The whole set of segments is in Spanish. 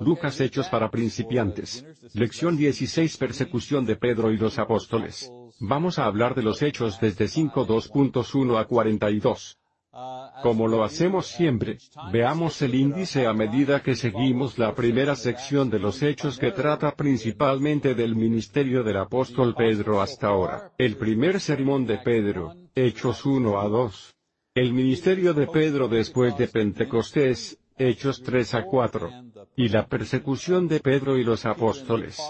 Lucas Hechos para principiantes. Lección 16 Persecución de Pedro y los apóstoles. Vamos a hablar de los hechos desde 5.2.1 a 42. Como lo hacemos siempre, veamos el índice a medida que seguimos la primera sección de los hechos que trata principalmente del ministerio del apóstol Pedro hasta ahora. El primer sermón de Pedro, Hechos 1 a 2. El ministerio de Pedro después de Pentecostés, Hechos 3 a 4. Y la persecución de Pedro y los apóstoles.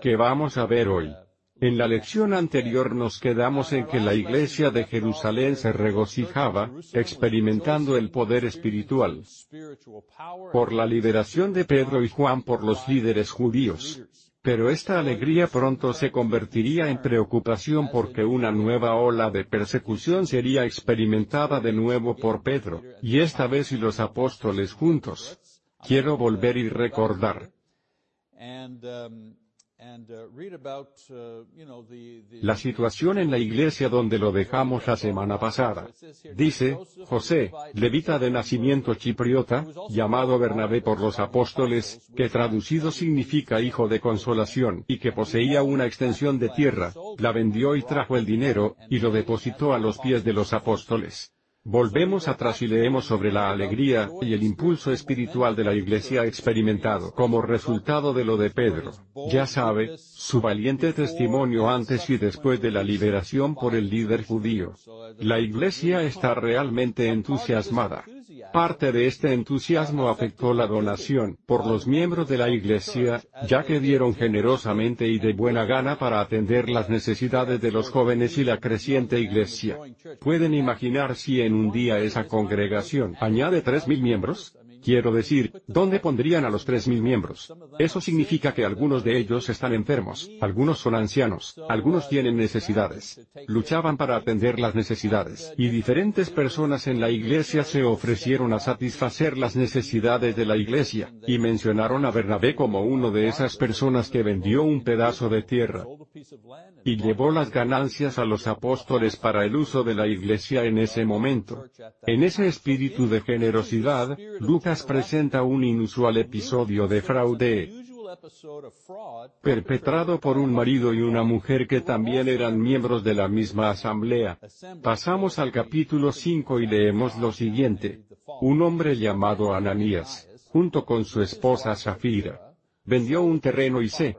Que vamos a ver hoy. En la lección anterior nos quedamos en que la iglesia de Jerusalén se regocijaba, experimentando el poder espiritual por la liberación de Pedro y Juan por los líderes judíos. Pero esta alegría pronto se convertiría en preocupación porque una nueva ola de persecución sería experimentada de nuevo por Pedro, y esta vez y los apóstoles juntos. Quiero volver y recordar. La situación en la iglesia donde lo dejamos la semana pasada. Dice, José, levita de nacimiento chipriota, llamado Bernabé por los apóstoles, que traducido significa hijo de consolación, y que poseía una extensión de tierra, la vendió y trajo el dinero, y lo depositó a los pies de los apóstoles. Volvemos atrás y leemos sobre la alegría y el impulso espiritual de la iglesia experimentado como resultado de lo de Pedro. Ya sabe, su valiente testimonio antes y después de la liberación por el líder judío. La iglesia está realmente entusiasmada. Parte de este entusiasmo afectó la donación por los miembros de la Iglesia, ya que dieron generosamente y de buena gana para atender las necesidades de los jóvenes y la creciente Iglesia. ¿Pueden imaginar si en un día esa congregación añade tres mil miembros? Quiero decir, ¿dónde pondrían a los tres mil miembros? Eso significa que algunos de ellos están enfermos, algunos son ancianos, algunos tienen necesidades. Luchaban para atender las necesidades, y diferentes personas en la iglesia se ofrecieron a satisfacer las necesidades de la iglesia, y mencionaron a Bernabé como uno de esas personas que vendió un pedazo de tierra y llevó las ganancias a los apóstoles para el uso de la iglesia en ese momento. En ese espíritu de generosidad, Lucas presenta un inusual episodio de fraude perpetrado por un marido y una mujer que también eran miembros de la misma asamblea. Pasamos al capítulo 5 y leemos lo siguiente. Un hombre llamado Ananías, junto con su esposa Zafira, vendió un terreno y se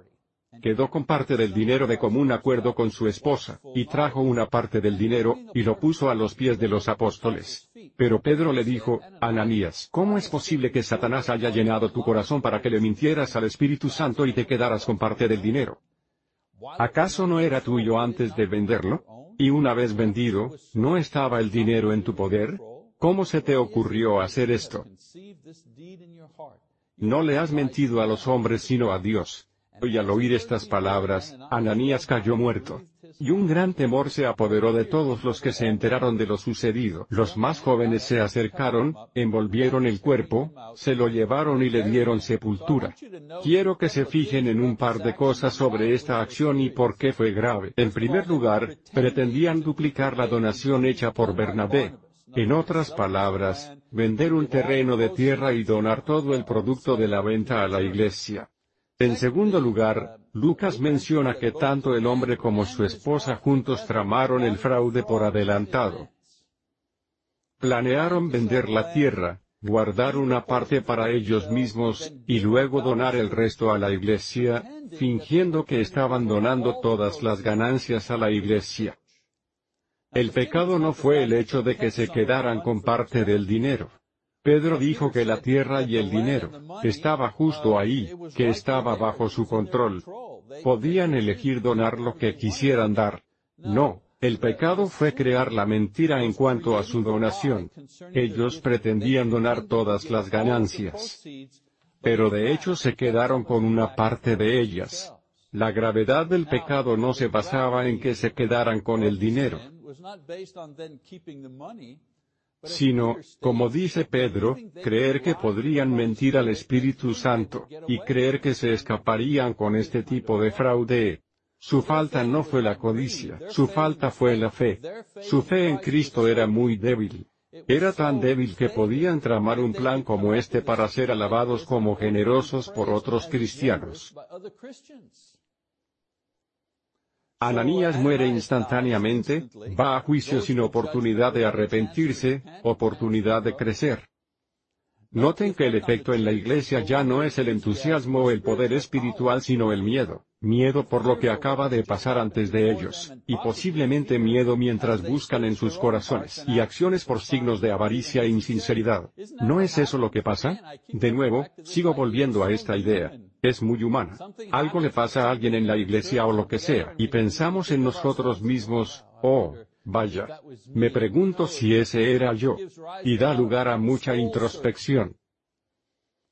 quedó con parte del dinero de común acuerdo con su esposa, y trajo una parte del dinero, y lo puso a los pies de los apóstoles. Pero Pedro le dijo, Ananías, ¿cómo es posible que Satanás haya llenado tu corazón para que le mintieras al Espíritu Santo y te quedaras con parte del dinero? ¿Acaso no era tuyo antes de venderlo? Y una vez vendido, ¿no estaba el dinero en tu poder? ¿Cómo se te ocurrió hacer esto? No le has mentido a los hombres sino a Dios. Y al oír estas palabras, Ananías cayó muerto. Y un gran temor se apoderó de todos los que se enteraron de lo sucedido. Los más jóvenes se acercaron, envolvieron el cuerpo, se lo llevaron y le dieron sepultura. Quiero que se fijen en un par de cosas sobre esta acción y por qué fue grave. En primer lugar, pretendían duplicar la donación hecha por Bernabé. En otras palabras, vender un terreno de tierra y donar todo el producto de la venta a la iglesia. En segundo lugar, Lucas menciona que tanto el hombre como su esposa juntos tramaron el fraude por adelantado. Planearon vender la tierra, guardar una parte para ellos mismos, y luego donar el resto a la iglesia, fingiendo que estaban donando todas las ganancias a la iglesia. El pecado no fue el hecho de que se quedaran con parte del dinero. Pedro dijo que la tierra y el dinero estaba justo ahí, que estaba bajo su control. Podían elegir donar lo que quisieran dar. No, el pecado fue crear la mentira en cuanto a su donación. Ellos pretendían donar todas las ganancias. Pero de hecho se quedaron con una parte de ellas. La gravedad del pecado no se basaba en que se quedaran con el dinero sino, como dice Pedro, creer que podrían mentir al Espíritu Santo, y creer que se escaparían con este tipo de fraude. Su falta no fue la codicia, su falta fue la fe. Su fe en Cristo era muy débil. Era tan débil que podían tramar un plan como este para ser alabados como generosos por otros cristianos. Ananías muere instantáneamente, va a juicio sin oportunidad de arrepentirse, oportunidad de crecer. Noten que el efecto en la iglesia ya no es el entusiasmo o el poder espiritual sino el miedo, miedo por lo que acaba de pasar antes de ellos, y posiblemente miedo mientras buscan en sus corazones y acciones por signos de avaricia e insinceridad. ¿No es eso lo que pasa? De nuevo, sigo volviendo a esta idea. Es muy humana. Algo le pasa a alguien en la iglesia o lo que sea, y pensamos en nosotros mismos, oh, Vaya. Me pregunto si ese era yo. Y da lugar a mucha introspección.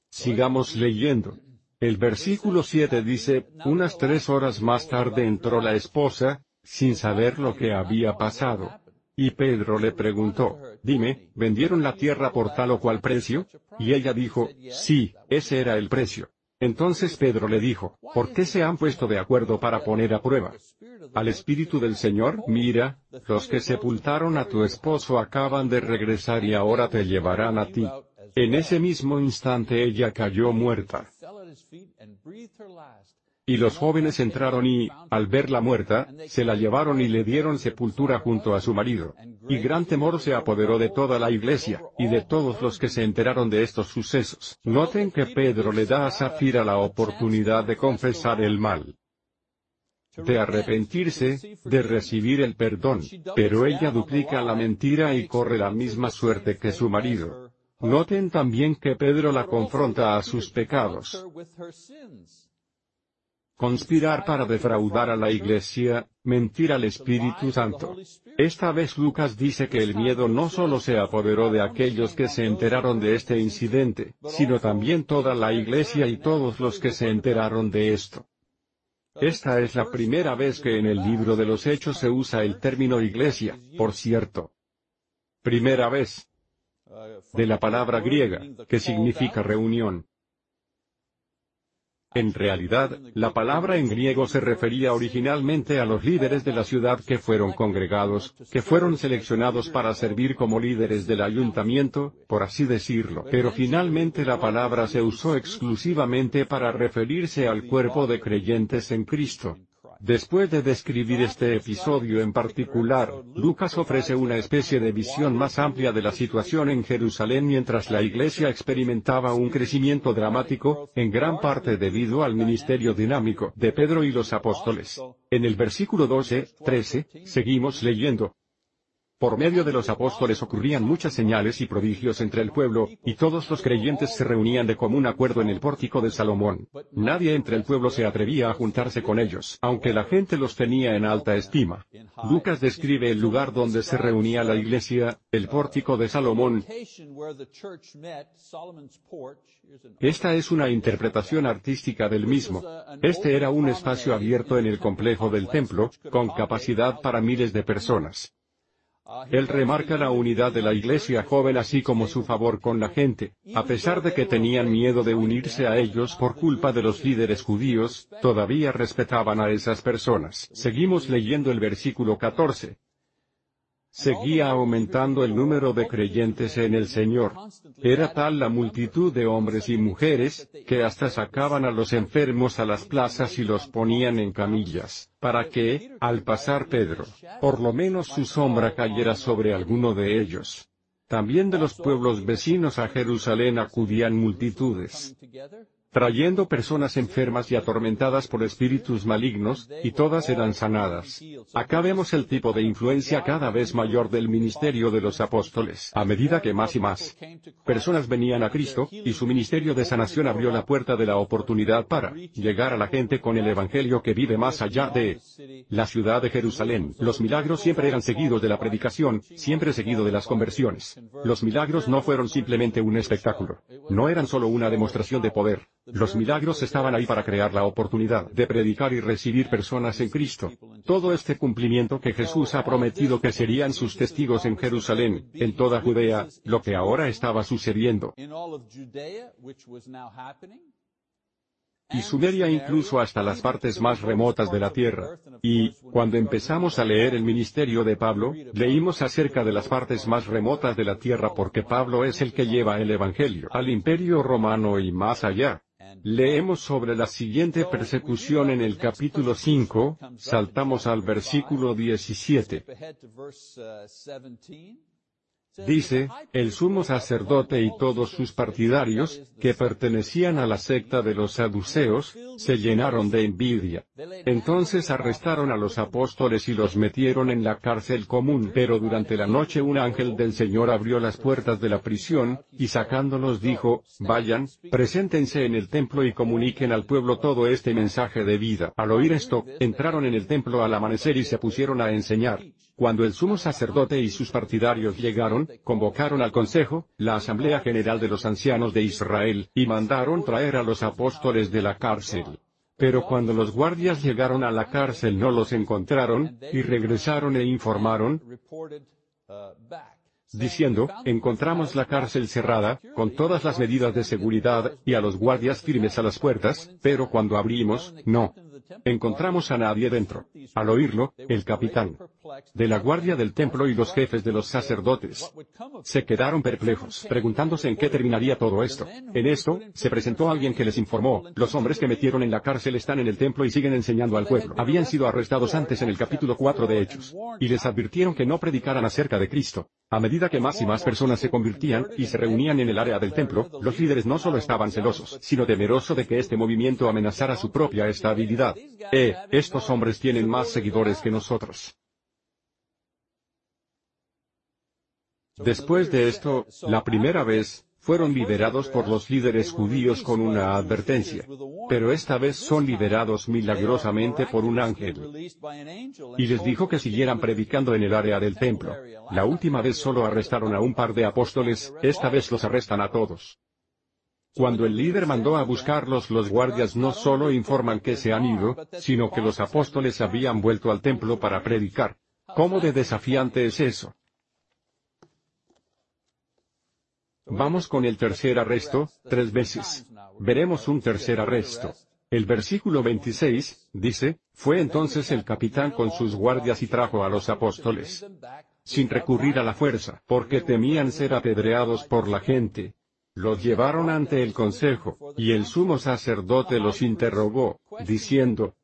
Sigamos leyendo. El versículo 7 dice, unas tres horas más tarde entró la esposa, sin saber lo que había pasado. Y Pedro le preguntó, dime, ¿vendieron la tierra por tal o cual precio? Y ella dijo, sí, ese era el precio. Entonces Pedro le dijo, ¿por qué se han puesto de acuerdo para poner a prueba? Al Espíritu del Señor, mira, los que sepultaron a tu esposo acaban de regresar y ahora te llevarán a ti. En ese mismo instante ella cayó muerta. Y los jóvenes entraron y, al verla muerta, se la llevaron y le dieron sepultura junto a su marido. Y gran temor se apoderó de toda la iglesia, y de todos los que se enteraron de estos sucesos. Noten que Pedro le da a Zafira la oportunidad de confesar el mal de arrepentirse, de recibir el perdón, pero ella duplica la mentira y corre la misma suerte que su marido. Noten también que Pedro la confronta a sus pecados conspirar para defraudar a la Iglesia, mentir al Espíritu Santo. Esta vez Lucas dice que el miedo no solo se apoderó de aquellos que se enteraron de este incidente, sino también toda la Iglesia y todos los que se enteraron de esto. Esta es la primera vez que en el libro de los Hechos se usa el término iglesia, por cierto. Primera vez. De la palabra griega, que significa reunión. En realidad, la palabra en griego se refería originalmente a los líderes de la ciudad que fueron congregados, que fueron seleccionados para servir como líderes del ayuntamiento, por así decirlo. Pero finalmente la palabra se usó exclusivamente para referirse al cuerpo de creyentes en Cristo. Después de describir este episodio en particular, Lucas ofrece una especie de visión más amplia de la situación en Jerusalén mientras la iglesia experimentaba un crecimiento dramático, en gran parte debido al ministerio dinámico de Pedro y los apóstoles. En el versículo 12, 13, seguimos leyendo, por medio de los apóstoles ocurrían muchas señales y prodigios entre el pueblo, y todos los creyentes se reunían de común acuerdo en el pórtico de Salomón. Nadie entre el pueblo se atrevía a juntarse con ellos, aunque la gente los tenía en alta estima. Lucas describe el lugar donde se reunía la iglesia, el pórtico de Salomón. Esta es una interpretación artística del mismo. Este era un espacio abierto en el complejo del templo, con capacidad para miles de personas. Él remarca la unidad de la iglesia joven así como su favor con la gente, a pesar de que tenían miedo de unirse a ellos por culpa de los líderes judíos, todavía respetaban a esas personas. Seguimos leyendo el versículo 14 seguía aumentando el número de creyentes en el Señor. Era tal la multitud de hombres y mujeres, que hasta sacaban a los enfermos a las plazas y los ponían en camillas, para que, al pasar Pedro, por lo menos su sombra cayera sobre alguno de ellos. También de los pueblos vecinos a Jerusalén acudían multitudes trayendo personas enfermas y atormentadas por espíritus malignos, y todas eran sanadas. Acá vemos el tipo de influencia cada vez mayor del ministerio de los apóstoles, a medida que más y más personas venían a Cristo, y su ministerio de sanación abrió la puerta de la oportunidad para llegar a la gente con el Evangelio que vive más allá de la ciudad de Jerusalén. Los milagros siempre eran seguidos de la predicación, siempre seguido de las conversiones. Los milagros no fueron simplemente un espectáculo. No eran solo una demostración de poder. Los milagros estaban ahí para crear la oportunidad de predicar y recibir personas en Cristo. Todo este cumplimiento que Jesús ha prometido que serían sus testigos en Jerusalén, en toda Judea, lo que ahora estaba sucediendo y Sumeria incluso hasta las partes más remotas de la tierra. Y, cuando empezamos a leer el ministerio de Pablo, leímos acerca de las partes más remotas de la tierra porque Pablo es el que lleva el Evangelio al imperio romano y más allá. Leemos sobre la siguiente persecución en el capítulo 5, saltamos al versículo 17. Dice, el sumo sacerdote y todos sus partidarios, que pertenecían a la secta de los saduceos, se llenaron de envidia. Entonces arrestaron a los apóstoles y los metieron en la cárcel común, pero durante la noche un ángel del Señor abrió las puertas de la prisión, y sacándolos dijo, vayan, preséntense en el templo y comuniquen al pueblo todo este mensaje de vida. Al oír esto, entraron en el templo al amanecer y se pusieron a enseñar. Cuando el sumo sacerdote y sus partidarios llegaron, convocaron al consejo, la asamblea general de los ancianos de Israel, y mandaron traer a los apóstoles de la cárcel. Pero cuando los guardias llegaron a la cárcel no los encontraron, y regresaron e informaron, diciendo, encontramos la cárcel cerrada, con todas las medidas de seguridad, y a los guardias firmes a las puertas, pero cuando abrimos, no encontramos a nadie dentro. Al oírlo, el capitán de la guardia del templo y los jefes de los sacerdotes se quedaron perplejos, preguntándose en qué terminaría todo esto. En esto, se presentó alguien que les informó, los hombres que metieron en la cárcel están en el templo y siguen enseñando al pueblo. Habían sido arrestados antes en el capítulo 4 de Hechos. Y les advirtieron que no predicaran acerca de Cristo. A medida que más y más personas se convertían y se reunían en el área del templo, los líderes no solo estaban celosos, sino temerosos de que este movimiento amenazara su propia estabilidad. Eh, estos hombres tienen más seguidores que nosotros. Después de esto, la primera vez, fueron liberados por los líderes judíos con una advertencia. Pero esta vez son liberados milagrosamente por un ángel. Y les dijo que siguieran predicando en el área del templo. La última vez solo arrestaron a un par de apóstoles, esta vez los arrestan a todos. Cuando el líder mandó a buscarlos los guardias no solo informan que se han ido, sino que los apóstoles habían vuelto al templo para predicar. ¿Cómo de desafiante es eso? Vamos con el tercer arresto, tres veces. Veremos un tercer arresto. El versículo 26, dice, fue entonces el capitán con sus guardias y trajo a los apóstoles. Sin recurrir a la fuerza, porque temían ser apedreados por la gente. Los llevaron ante el consejo, y el sumo sacerdote los interrogó, diciendo,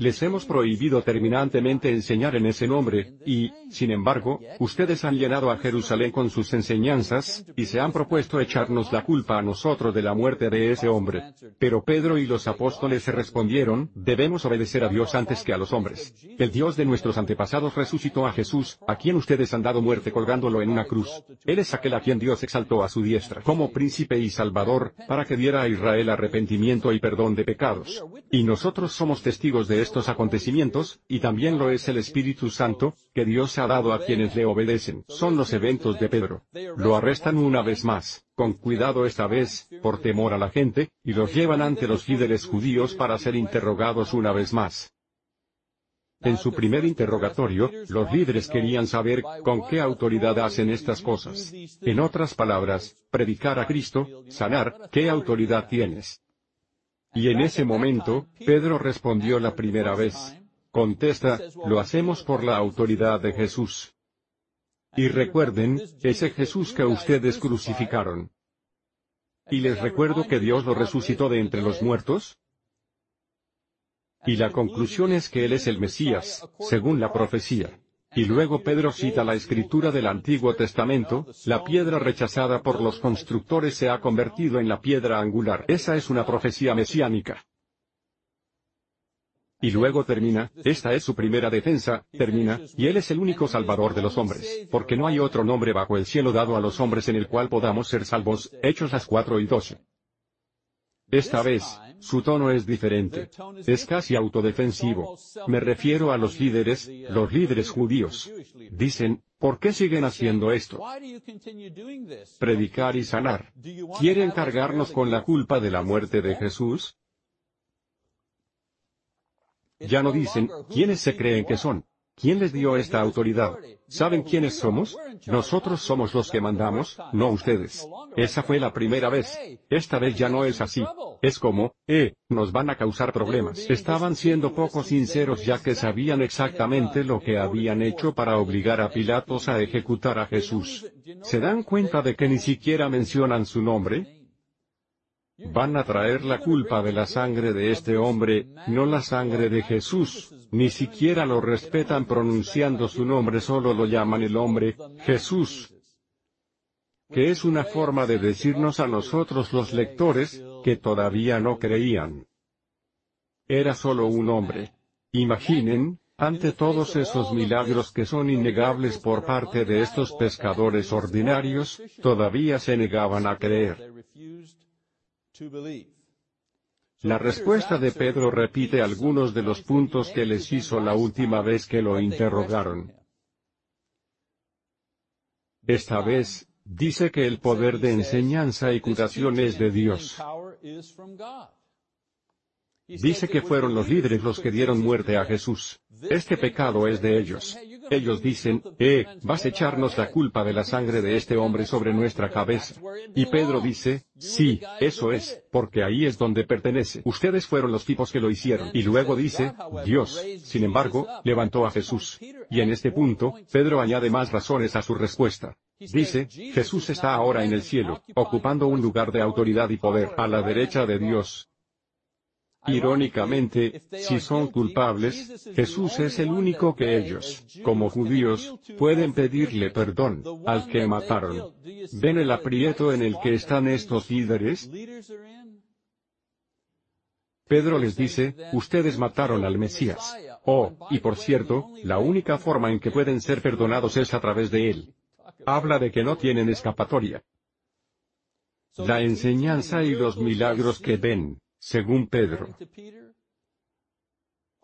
les hemos prohibido terminantemente enseñar en ese nombre, y, sin embargo, ustedes han llenado a Jerusalén con sus enseñanzas, y se han propuesto echarnos la culpa a nosotros de la muerte de ese hombre. Pero Pedro y los apóstoles respondieron, debemos obedecer a Dios antes que a los hombres. El Dios de nuestros antepasados resucitó a Jesús, a quien ustedes han dado muerte colgándolo en una cruz. Él es aquel a quien Dios exaltó a su diestra como príncipe y salvador, para que diera a Israel arrepentimiento y perdón de pecados. Y nosotros somos testigos de estos acontecimientos, y también lo es el Espíritu Santo, que Dios ha dado a quienes le obedecen. Son los eventos de Pedro. Lo arrestan una vez más, con cuidado esta vez, por temor a la gente, y los llevan ante los líderes judíos para ser interrogados una vez más. En su primer interrogatorio, los líderes querían saber con qué autoridad hacen estas cosas. En otras palabras, predicar a Cristo, sanar, ¿qué autoridad tienes? Y en ese momento, Pedro respondió la primera vez. Contesta, lo hacemos por la autoridad de Jesús. Y recuerden, ese Jesús que ustedes crucificaron. Y les recuerdo que Dios lo resucitó de entre los muertos. Y la conclusión es que Él es el Mesías, según la profecía. Y luego Pedro cita la escritura del Antiguo Testamento, la piedra rechazada por los constructores se ha convertido en la piedra angular. Esa es una profecía mesiánica. Y luego termina, esta es su primera defensa, termina, y Él es el único Salvador de los hombres, porque no hay otro nombre bajo el cielo dado a los hombres en el cual podamos ser salvos, Hechos las 4 y 12. Esta vez, su tono es diferente. Es casi autodefensivo. Me refiero a los líderes, los líderes judíos. Dicen, ¿por qué siguen haciendo esto? Predicar y sanar. ¿Quieren cargarnos con la culpa de la muerte de Jesús? Ya no dicen, ¿quiénes se creen que son? ¿Quién les dio esta autoridad? ¿Saben quiénes somos? Nosotros somos los que mandamos, no ustedes. Esa fue la primera vez. Esta vez ya no es así. Es como, eh, nos van a causar problemas. Estaban siendo poco sinceros ya que sabían exactamente lo que habían hecho para obligar a Pilatos a ejecutar a Jesús. ¿Se dan cuenta de que ni siquiera mencionan su nombre? Van a traer la culpa de la sangre de este hombre, no la sangre de Jesús, ni siquiera lo respetan pronunciando su nombre, solo lo llaman el hombre, Jesús. Que es una forma de decirnos a nosotros los lectores, que todavía no creían. Era solo un hombre. Imaginen, ante todos esos milagros que son innegables por parte de estos pescadores ordinarios, todavía se negaban a creer. La respuesta de Pedro repite algunos de los puntos que les hizo la última vez que lo interrogaron. Esta vez, dice que el poder de enseñanza y curación es de Dios. Dice que fueron los líderes los que dieron muerte a Jesús. Este pecado es de ellos. Ellos dicen, eh, vas a echarnos la culpa de la sangre de este hombre sobre nuestra cabeza. Y Pedro dice, sí, eso es, porque ahí es donde pertenece. Ustedes fueron los tipos que lo hicieron. Y luego dice, Dios, sin embargo, levantó a Jesús. Y en este punto, Pedro añade más razones a su respuesta. Dice, Jesús está ahora en el cielo, ocupando un lugar de autoridad y poder a la derecha de Dios. Irónicamente, si son culpables, Jesús es el único que ellos, como judíos, pueden pedirle perdón, al que mataron. ¿Ven el aprieto en el que están estos líderes? Pedro les dice, ustedes mataron al Mesías. Oh, y por cierto, la única forma en que pueden ser perdonados es a través de él. Habla de que no tienen escapatoria. La enseñanza y los milagros que ven, según Pedro,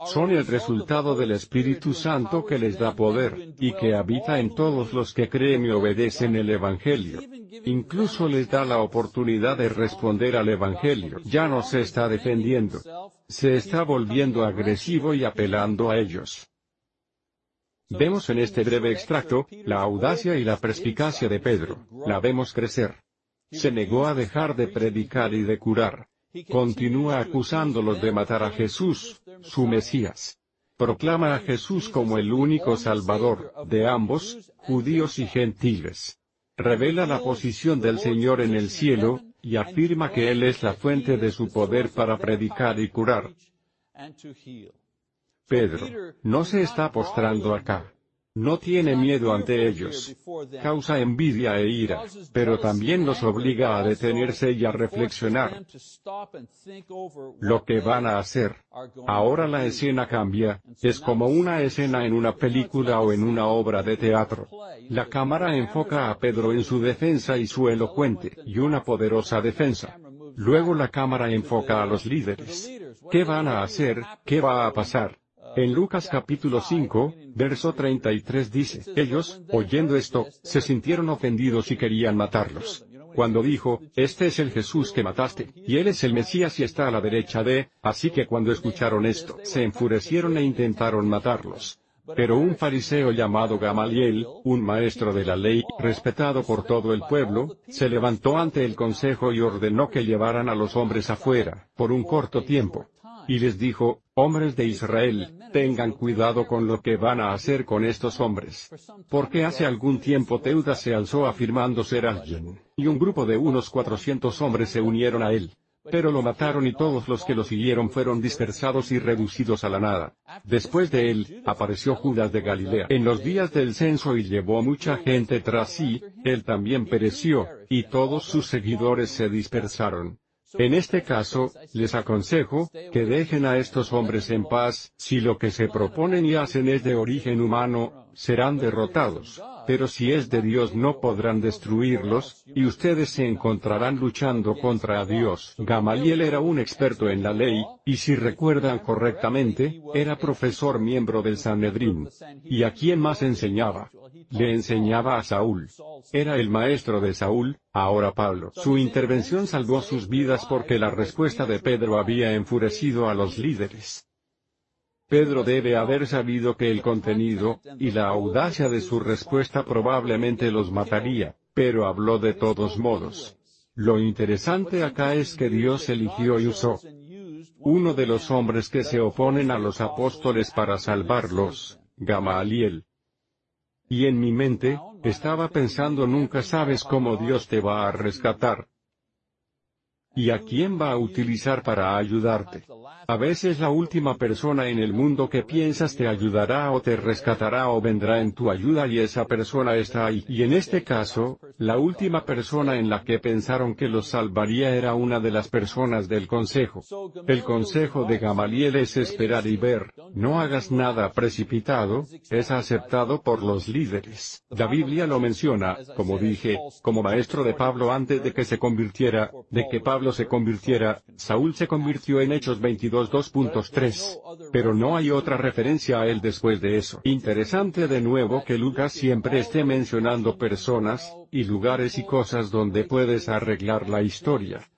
son el resultado del Espíritu Santo que les da poder, y que habita en todos los que creen y obedecen el Evangelio. Incluso les da la oportunidad de responder al Evangelio. Ya no se está defendiendo. Se está volviendo agresivo y apelando a ellos. Vemos en este breve extracto, la audacia y la perspicacia de Pedro. La vemos crecer. Se negó a dejar de predicar y de curar continúa acusándolos de matar a Jesús, su Mesías. Proclama a Jesús como el único Salvador, de ambos, judíos y gentiles. Revela la posición del Señor en el cielo, y afirma que Él es la fuente de su poder para predicar y curar. Pedro, no se está postrando acá. No tiene miedo ante ellos. Causa envidia e ira, pero también los obliga a detenerse y a reflexionar. Lo que van a hacer. Ahora la escena cambia, es como una escena en una película o en una obra de teatro. La cámara enfoca a Pedro en su defensa y su elocuente, y una poderosa defensa. Luego la cámara enfoca a los líderes. ¿Qué van a hacer? ¿Qué va a pasar? En Lucas capítulo 5, verso 33 dice, ellos, oyendo esto, se sintieron ofendidos y querían matarlos. Cuando dijo, este es el Jesús que mataste, y él es el Mesías y está a la derecha de, así que cuando escucharon esto, se enfurecieron e intentaron matarlos. Pero un fariseo llamado Gamaliel, un maestro de la ley, respetado por todo el pueblo, se levantó ante el consejo y ordenó que llevaran a los hombres afuera, por un corto tiempo y les dijo, hombres de Israel, tengan cuidado con lo que van a hacer con estos hombres. Porque hace algún tiempo Teudas se alzó afirmando ser alguien, y un grupo de unos cuatrocientos hombres se unieron a él. Pero lo mataron y todos los que lo siguieron fueron dispersados y reducidos a la nada. Después de él, apareció Judas de Galilea en los días del censo y llevó mucha gente tras sí, él también pereció, y todos sus seguidores se dispersaron. En este caso, les aconsejo, que dejen a estos hombres en paz, si lo que se proponen y hacen es de origen humano, serán derrotados, pero si es de Dios no podrán destruirlos, y ustedes se encontrarán luchando contra Dios. Gamaliel era un experto en la ley, y si recuerdan correctamente, era profesor miembro del Sanedrín. ¿Y a quién más enseñaba? Le enseñaba a Saúl. Era el maestro de Saúl, ahora Pablo. Su intervención salvó sus vidas porque la respuesta de Pedro había enfurecido a los líderes. Pedro debe haber sabido que el contenido, y la audacia de su respuesta probablemente los mataría, pero habló de todos modos. Lo interesante acá es que Dios eligió y usó uno de los hombres que se oponen a los apóstoles para salvarlos, Gamaliel. Y en mi mente, estaba pensando nunca sabes cómo Dios te va a rescatar. ¿Y a quién va a utilizar para ayudarte? A veces la última persona en el mundo que piensas te ayudará o te rescatará o vendrá en tu ayuda y esa persona está ahí. Y en este caso, la última persona en la que pensaron que los salvaría era una de las personas del consejo. El consejo de Gamaliel es esperar y ver, no hagas nada precipitado, es aceptado por los líderes. La Biblia lo menciona, como dije, como maestro de Pablo antes de que se convirtiera, de que Pablo se convirtiera, Saúl se convirtió en Hechos 22 2.3. Pero no hay otra referencia a él después de eso. Interesante de nuevo que Lucas siempre esté mencionando personas, y lugares y cosas donde puedes arreglar la historia.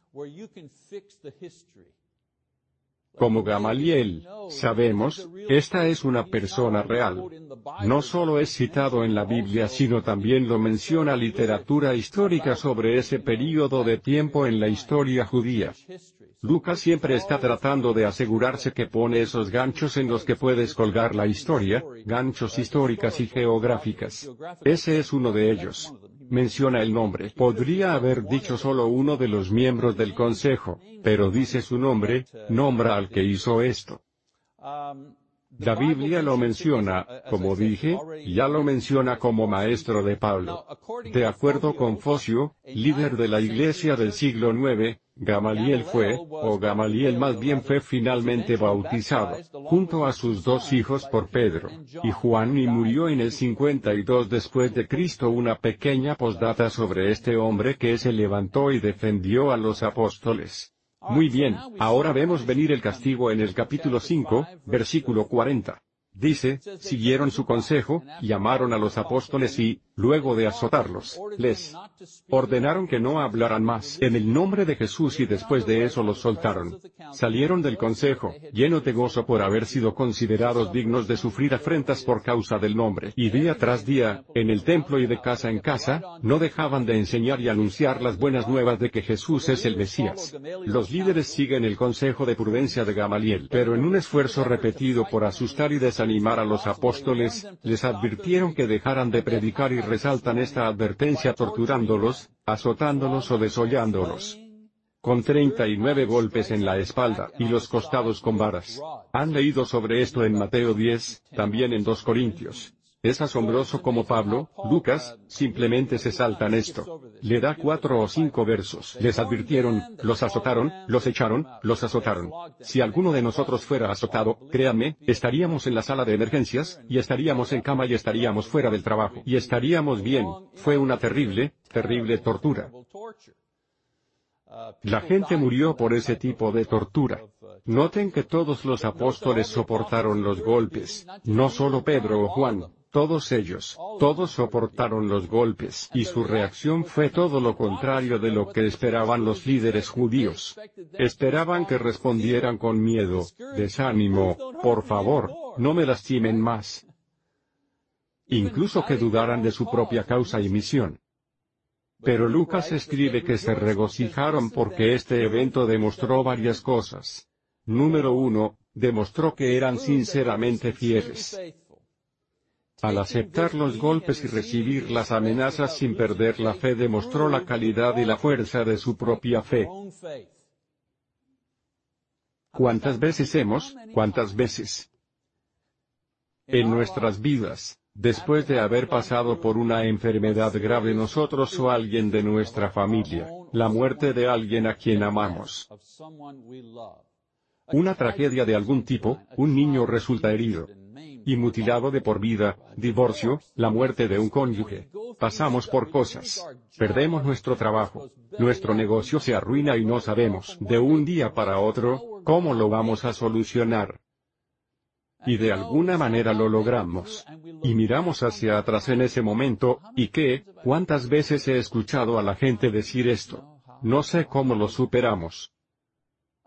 Como Gamaliel, sabemos, esta es una persona real. No solo es citado en la Biblia sino también lo menciona literatura histórica sobre ese período de tiempo en la historia judía. Lucas siempre está tratando de asegurarse que pone esos ganchos en los que puedes colgar la historia, ganchos históricas y geográficas. Ese es uno de ellos. Menciona el nombre. Podría haber dicho solo uno de los miembros del consejo, pero dice su nombre, nombra al que hizo esto. La Biblia lo menciona, como dije, ya lo menciona como maestro de Pablo. De acuerdo con Focio, líder de la iglesia del siglo IX, Gamaliel fue, o Gamaliel más bien fue finalmente bautizado, junto a sus dos hijos por Pedro, y Juan y murió en el 52 después de Cristo una pequeña postdata sobre este hombre que se levantó y defendió a los apóstoles. Muy bien, ahora vemos venir el castigo en el capítulo 5, versículo 40. Dice, siguieron su consejo, llamaron a los apóstoles y, luego de azotarlos, les ordenaron que no hablaran más en el nombre de Jesús y después de eso los soltaron. Salieron del consejo, llenos de gozo por haber sido considerados dignos de sufrir afrentas por causa del nombre. Y día tras día, en el templo y de casa en casa, no dejaban de enseñar y anunciar las buenas nuevas de que Jesús es el Mesías. Los líderes siguen el consejo de prudencia de Gamaliel, pero en un esfuerzo repetido por asustar y desanimar animar a los apóstoles, les advirtieron que dejaran de predicar y resaltan esta advertencia torturándolos, azotándolos o desollándolos. Con 39 golpes en la espalda y los costados con varas. Han leído sobre esto en Mateo 10, también en 2 Corintios. Es asombroso como Pablo, Lucas, simplemente se saltan esto. Le da cuatro o cinco versos. Les advirtieron, los azotaron, los echaron, los azotaron. Si alguno de nosotros fuera azotado, créanme, estaríamos en la sala de emergencias, y estaríamos en cama y estaríamos fuera del trabajo. Y estaríamos bien. Fue una terrible, terrible tortura. La gente murió por ese tipo de tortura. Noten que todos los apóstoles soportaron los golpes, no solo Pedro o Juan, todos ellos, todos soportaron los golpes, y su reacción fue todo lo contrario de lo que esperaban los líderes judíos. Esperaban que respondieran con miedo, desánimo, por favor, no me lastimen más. Incluso que dudaran de su propia causa y misión. Pero Lucas escribe que se regocijaron porque este evento demostró varias cosas. Número uno, demostró que eran sinceramente fieles. Al aceptar los golpes y recibir las amenazas sin perder la fe demostró la calidad y la fuerza de su propia fe. ¿Cuántas veces hemos, cuántas veces en nuestras vidas, después de haber pasado por una enfermedad grave nosotros o alguien de nuestra familia, la muerte de alguien a quien amamos, una tragedia de algún tipo, un niño resulta herido, y mutilado de por vida, divorcio, la muerte de un cónyuge. Pasamos por cosas. Perdemos nuestro trabajo. Nuestro negocio se arruina y no sabemos, de un día para otro, cómo lo vamos a solucionar. Y de alguna manera lo logramos. Y miramos hacia atrás en ese momento, ¿y qué? ¿Cuántas veces he escuchado a la gente decir esto? No sé cómo lo superamos.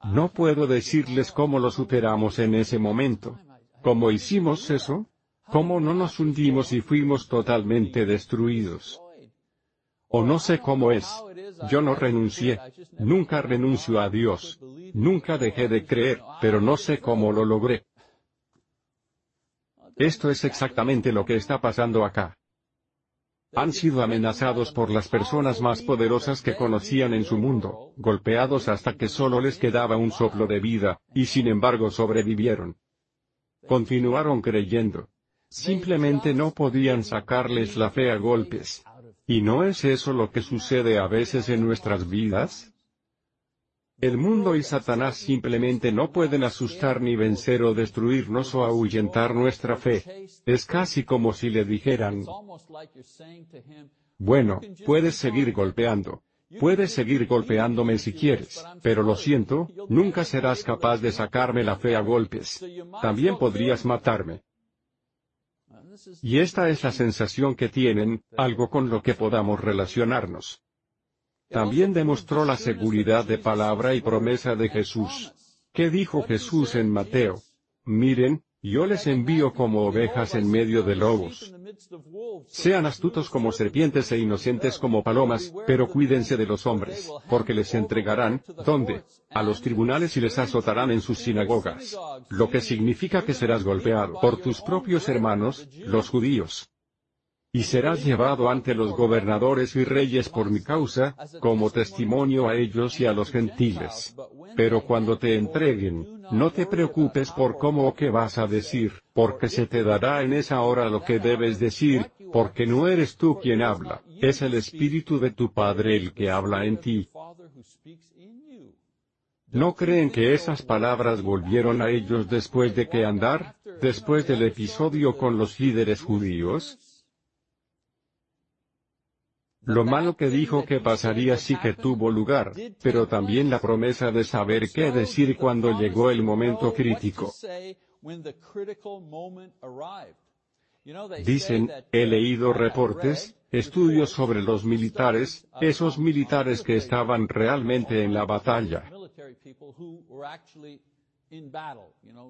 No puedo decirles cómo lo superamos en ese momento. ¿Cómo hicimos eso? ¿Cómo no nos hundimos y fuimos totalmente destruidos? O no sé cómo es. Yo no renuncié. Nunca renuncio a Dios. Nunca dejé de creer, pero no sé cómo lo logré. Esto es exactamente lo que está pasando acá. Han sido amenazados por las personas más poderosas que conocían en su mundo, golpeados hasta que solo les quedaba un soplo de vida, y sin embargo sobrevivieron. Continuaron creyendo. Simplemente no podían sacarles la fe a golpes. ¿Y no es eso lo que sucede a veces en nuestras vidas? El mundo y Satanás simplemente no pueden asustar ni vencer o destruirnos o ahuyentar nuestra fe. Es casi como si le dijeran, bueno, puedes seguir golpeando. Puedes seguir golpeándome si quieres, pero lo siento, nunca serás capaz de sacarme la fe a golpes. También podrías matarme. Y esta es la sensación que tienen, algo con lo que podamos relacionarnos. También demostró la seguridad de palabra y promesa de Jesús. ¿Qué dijo Jesús en Mateo? Miren, yo les envío como ovejas en medio de lobos. Sean astutos como serpientes e inocentes como palomas, pero cuídense de los hombres, porque les entregarán, ¿dónde? A los tribunales y les azotarán en sus sinagogas. Lo que significa que serás golpeado por tus propios hermanos, los judíos. Y serás llevado ante los gobernadores y reyes por mi causa, como testimonio a ellos y a los gentiles. Pero cuando te entreguen, no te preocupes por cómo o qué vas a decir, porque se te dará en esa hora lo que debes decir, porque no eres tú quien habla, es el Espíritu de tu Padre el que habla en ti. ¿No creen que esas palabras volvieron a ellos después de que andar, después del episodio con los líderes judíos? Lo malo que dijo que pasaría sí que tuvo lugar, pero también la promesa de saber qué decir cuando llegó el momento crítico. Dicen, he leído reportes, estudios sobre los militares, esos militares que estaban realmente en la batalla.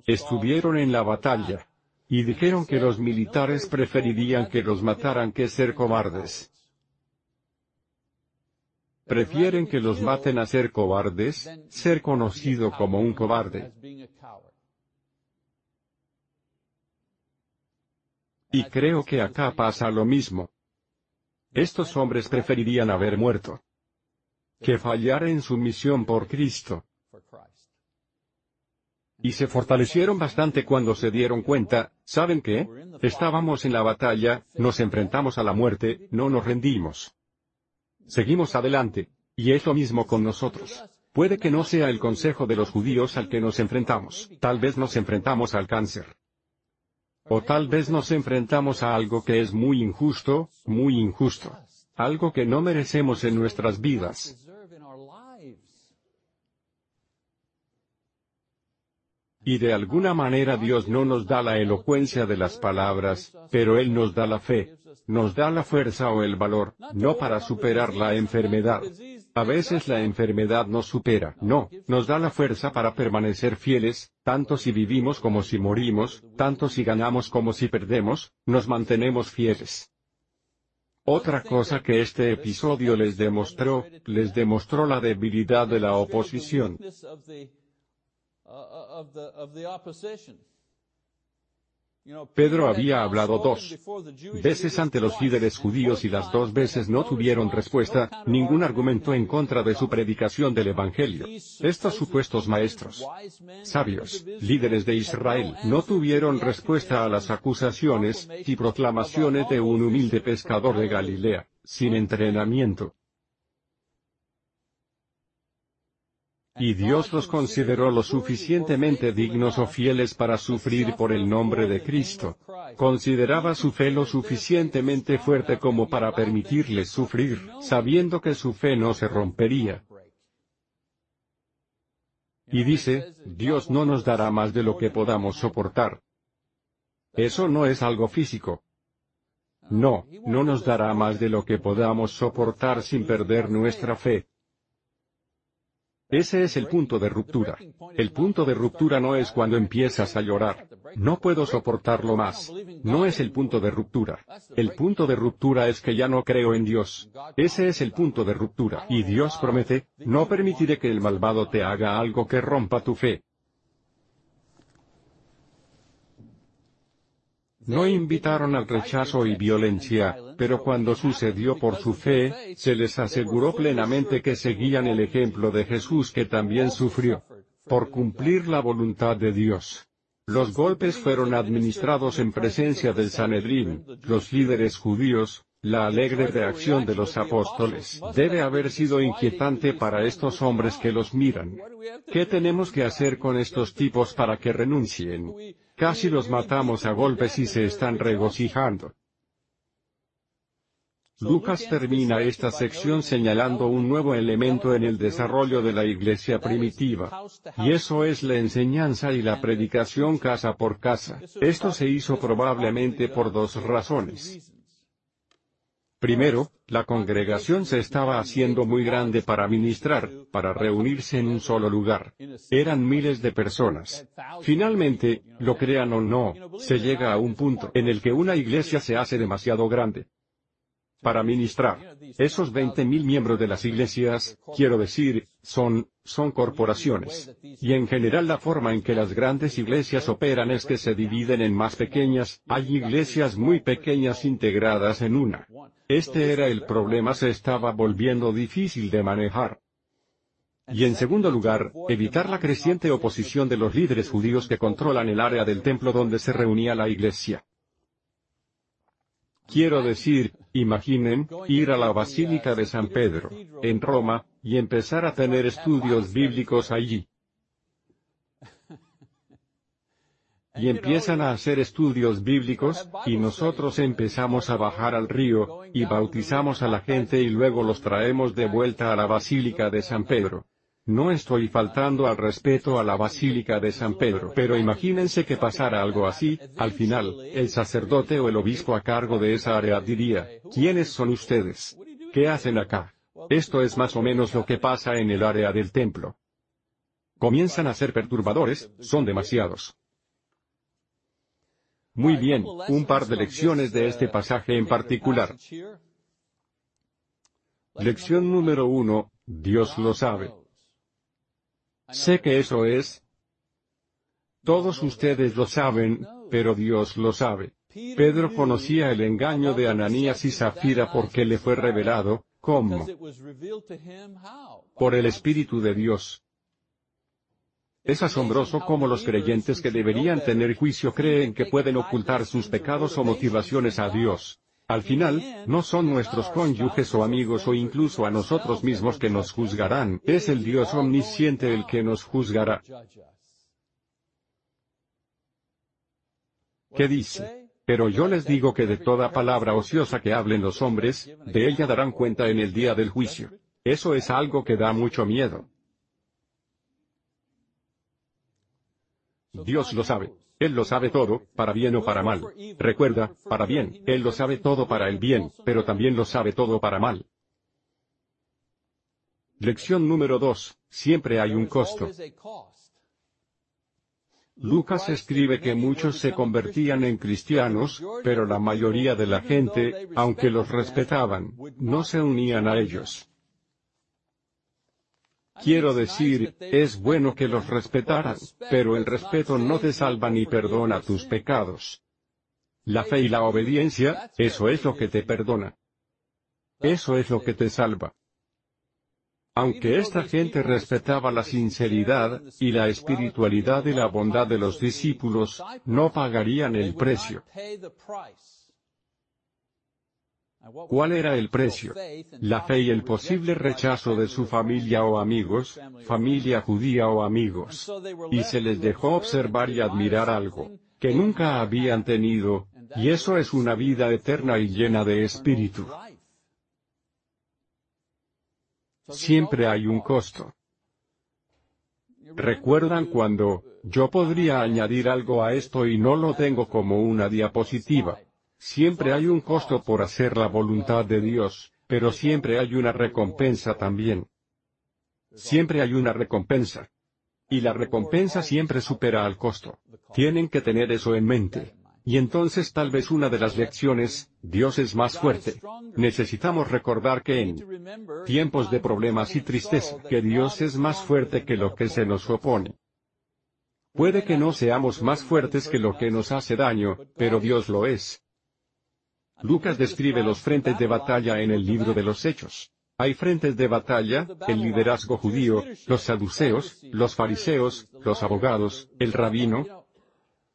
Estuvieron en la batalla. Y dijeron que los militares preferirían que los mataran que ser cobardes. Prefieren que los maten a ser cobardes, ser conocido como un cobarde. Y creo que acá pasa lo mismo. Estos hombres preferirían haber muerto que fallar en su misión por Cristo. Y se fortalecieron bastante cuando se dieron cuenta, ¿saben qué? Estábamos en la batalla, nos enfrentamos a la muerte, no nos rendimos. Seguimos adelante. Y es lo mismo con nosotros. Puede que no sea el consejo de los judíos al que nos enfrentamos, tal vez nos enfrentamos al cáncer. O tal vez nos enfrentamos a algo que es muy injusto, muy injusto. Algo que no merecemos en nuestras vidas. Y de alguna manera Dios no nos da la elocuencia de las palabras, pero Él nos da la fe, nos da la fuerza o el valor, no para superar la enfermedad. A veces la enfermedad nos supera, no, nos da la fuerza para permanecer fieles, tanto si vivimos como si morimos, tanto si ganamos como si perdemos, nos mantenemos fieles. Otra cosa que este episodio les demostró, les demostró la debilidad de la oposición. Pedro había hablado dos veces ante los líderes judíos y las dos veces no tuvieron respuesta, ningún argumento en contra de su predicación del Evangelio. Estos supuestos maestros, sabios, líderes de Israel, no tuvieron respuesta a las acusaciones y proclamaciones de un humilde pescador de Galilea, sin entrenamiento. Y Dios los consideró lo suficientemente dignos o fieles para sufrir por el nombre de Cristo. Consideraba su fe lo suficientemente fuerte como para permitirles sufrir, sabiendo que su fe no se rompería. Y dice, Dios no nos dará más de lo que podamos soportar. Eso no es algo físico. No, no nos dará más de lo que podamos soportar sin perder nuestra fe. Ese es el punto de ruptura. El punto de ruptura no es cuando empiezas a llorar. No puedo soportarlo más. No es el punto de ruptura. El punto de ruptura es que ya no creo en Dios. Ese es el punto de ruptura. Y Dios promete, no permitiré que el malvado te haga algo que rompa tu fe. No invitaron al rechazo y violencia, pero cuando sucedió por su fe, se les aseguró plenamente que seguían el ejemplo de Jesús que también sufrió por cumplir la voluntad de Dios. Los golpes fueron administrados en presencia del Sanedrín, los líderes judíos, la alegre reacción de los apóstoles debe haber sido inquietante para estos hombres que los miran. ¿Qué tenemos que hacer con estos tipos para que renuncien? Casi los matamos a golpes y se están regocijando. Lucas termina esta sección señalando un nuevo elemento en el desarrollo de la iglesia primitiva. Y eso es la enseñanza y la predicación casa por casa. Esto se hizo probablemente por dos razones. Primero, la congregación se estaba haciendo muy grande para ministrar, para reunirse en un solo lugar. Eran miles de personas. Finalmente, lo crean o no, se llega a un punto en el que una iglesia se hace demasiado grande para ministrar. Esos 20.000 miembros de las iglesias, quiero decir, son, son corporaciones. Y en general la forma en que las grandes iglesias operan es que se dividen en más pequeñas, hay iglesias muy pequeñas integradas en una. Este era el problema se estaba volviendo difícil de manejar. Y en segundo lugar, evitar la creciente oposición de los líderes judíos que controlan el área del templo donde se reunía la iglesia. Quiero decir, imaginen, ir a la Basílica de San Pedro, en Roma, y empezar a tener estudios bíblicos allí. Y empiezan a hacer estudios bíblicos, y nosotros empezamos a bajar al río, y bautizamos a la gente y luego los traemos de vuelta a la Basílica de San Pedro. No estoy faltando al respeto a la Basílica de San Pedro, pero imagínense que pasara algo así, al final, el sacerdote o el obispo a cargo de esa área diría, ¿quiénes son ustedes? ¿Qué hacen acá? Esto es más o menos lo que pasa en el área del templo. Comienzan a ser perturbadores, son demasiados. Muy bien, un par de lecciones de este pasaje en particular. Lección número uno, Dios lo sabe. Sé que eso es. Todos ustedes lo saben, pero Dios lo sabe. Pedro conocía el engaño de Ananías y Zafira porque le fue revelado, ¿cómo? Por el Espíritu de Dios. Es asombroso cómo los creyentes que deberían tener juicio creen que pueden ocultar sus pecados o motivaciones a Dios. Al final, no son nuestros cónyuges o amigos o incluso a nosotros mismos que nos juzgarán, es el Dios omnisciente el que nos juzgará. ¿Qué dice? Pero yo les digo que de toda palabra ociosa que hablen los hombres, de ella darán cuenta en el día del juicio. Eso es algo que da mucho miedo. Dios lo sabe. Él lo sabe todo, para bien o para mal. Recuerda, para bien, Él lo sabe todo para el bien, pero también lo sabe todo para mal. Lección número 2. Siempre hay un costo. Lucas escribe que muchos se convertían en cristianos, pero la mayoría de la gente, aunque los respetaban, no se unían a ellos. Quiero decir, es bueno que los respetaran, pero el respeto no te salva ni perdona tus pecados. La fe y la obediencia, eso es lo que te perdona. Eso es lo que te salva. Aunque esta gente respetaba la sinceridad, y la espiritualidad y la bondad de los discípulos, no pagarían el precio. ¿Cuál era el precio? La fe y el posible rechazo de su familia o amigos, familia judía o amigos. Y se les dejó observar y admirar algo que nunca habían tenido, y eso es una vida eterna y llena de espíritu. Siempre hay un costo. ¿Recuerdan cuando, yo podría añadir algo a esto y no lo tengo como una diapositiva? Siempre hay un costo por hacer la voluntad de Dios, pero siempre hay una recompensa también. Siempre hay una recompensa. Y la recompensa siempre supera al costo. Tienen que tener eso en mente. Y entonces tal vez una de las lecciones, Dios es más fuerte. Necesitamos recordar que en tiempos de problemas y tristeza, que Dios es más fuerte que lo que se nos opone. Puede que no seamos más fuertes que lo que nos hace daño, pero Dios lo es. Lucas describe los frentes de batalla en el libro de los Hechos. Hay frentes de batalla, el liderazgo judío, los saduceos, los fariseos, los abogados, el rabino,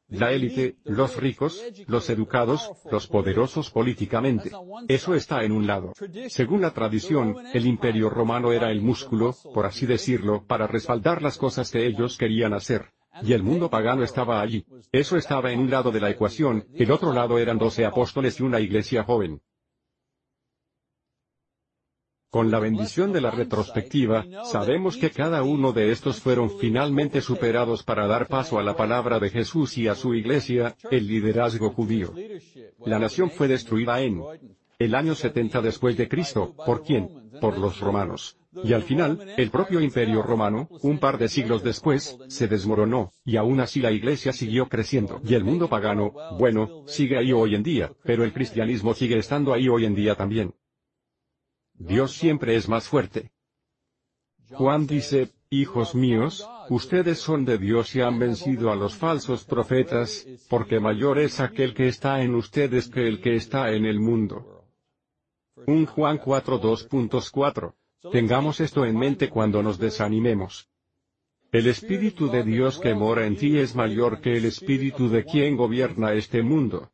la élite, los ricos, los educados, los poderosos políticamente. Eso está en un lado. Según la tradición, el imperio romano era el músculo, por así decirlo, para respaldar las cosas que ellos querían hacer. Y el mundo pagano estaba allí. Eso estaba en un lado de la ecuación, el otro lado eran doce apóstoles y una iglesia joven. Con la bendición de la retrospectiva, sabemos que cada uno de estos fueron finalmente superados para dar paso a la palabra de Jesús y a su iglesia, el liderazgo judío. La nación fue destruida en el año 70 después de Cristo, ¿por quién? Por los romanos. Y al final, el propio imperio romano, un par de siglos después, se desmoronó, y aún así la iglesia siguió creciendo. Y el mundo pagano, bueno, sigue ahí hoy en día, pero el cristianismo sigue estando ahí hoy en día también. Dios siempre es más fuerte. Juan dice, Hijos míos, ustedes son de Dios y han vencido a los falsos profetas, porque mayor es aquel que está en ustedes que el que está en el mundo. Un Juan 4.2.4. Tengamos esto en mente cuando nos desanimemos. El Espíritu de Dios que mora en ti es mayor que el Espíritu de quien gobierna este mundo.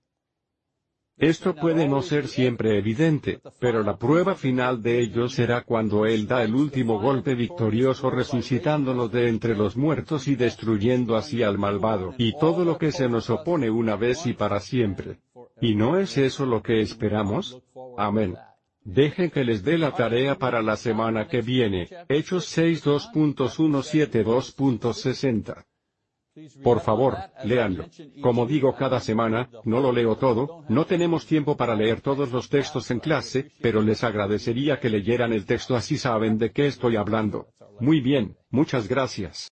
Esto puede no ser siempre evidente, pero la prueba final de ello será cuando Él da el último golpe victorioso resucitándonos de entre los muertos y destruyendo así al malvado y todo lo que se nos opone una vez y para siempre. ¿Y no es eso lo que esperamos? Amén. Dejen que les dé la tarea para la semana que viene, Hechos 6.2.172.60. Por favor, léanlo. Como digo cada semana, no lo leo todo, no tenemos tiempo para leer todos los textos en clase, pero les agradecería que leyeran el texto así saben de qué estoy hablando. Muy bien, muchas gracias.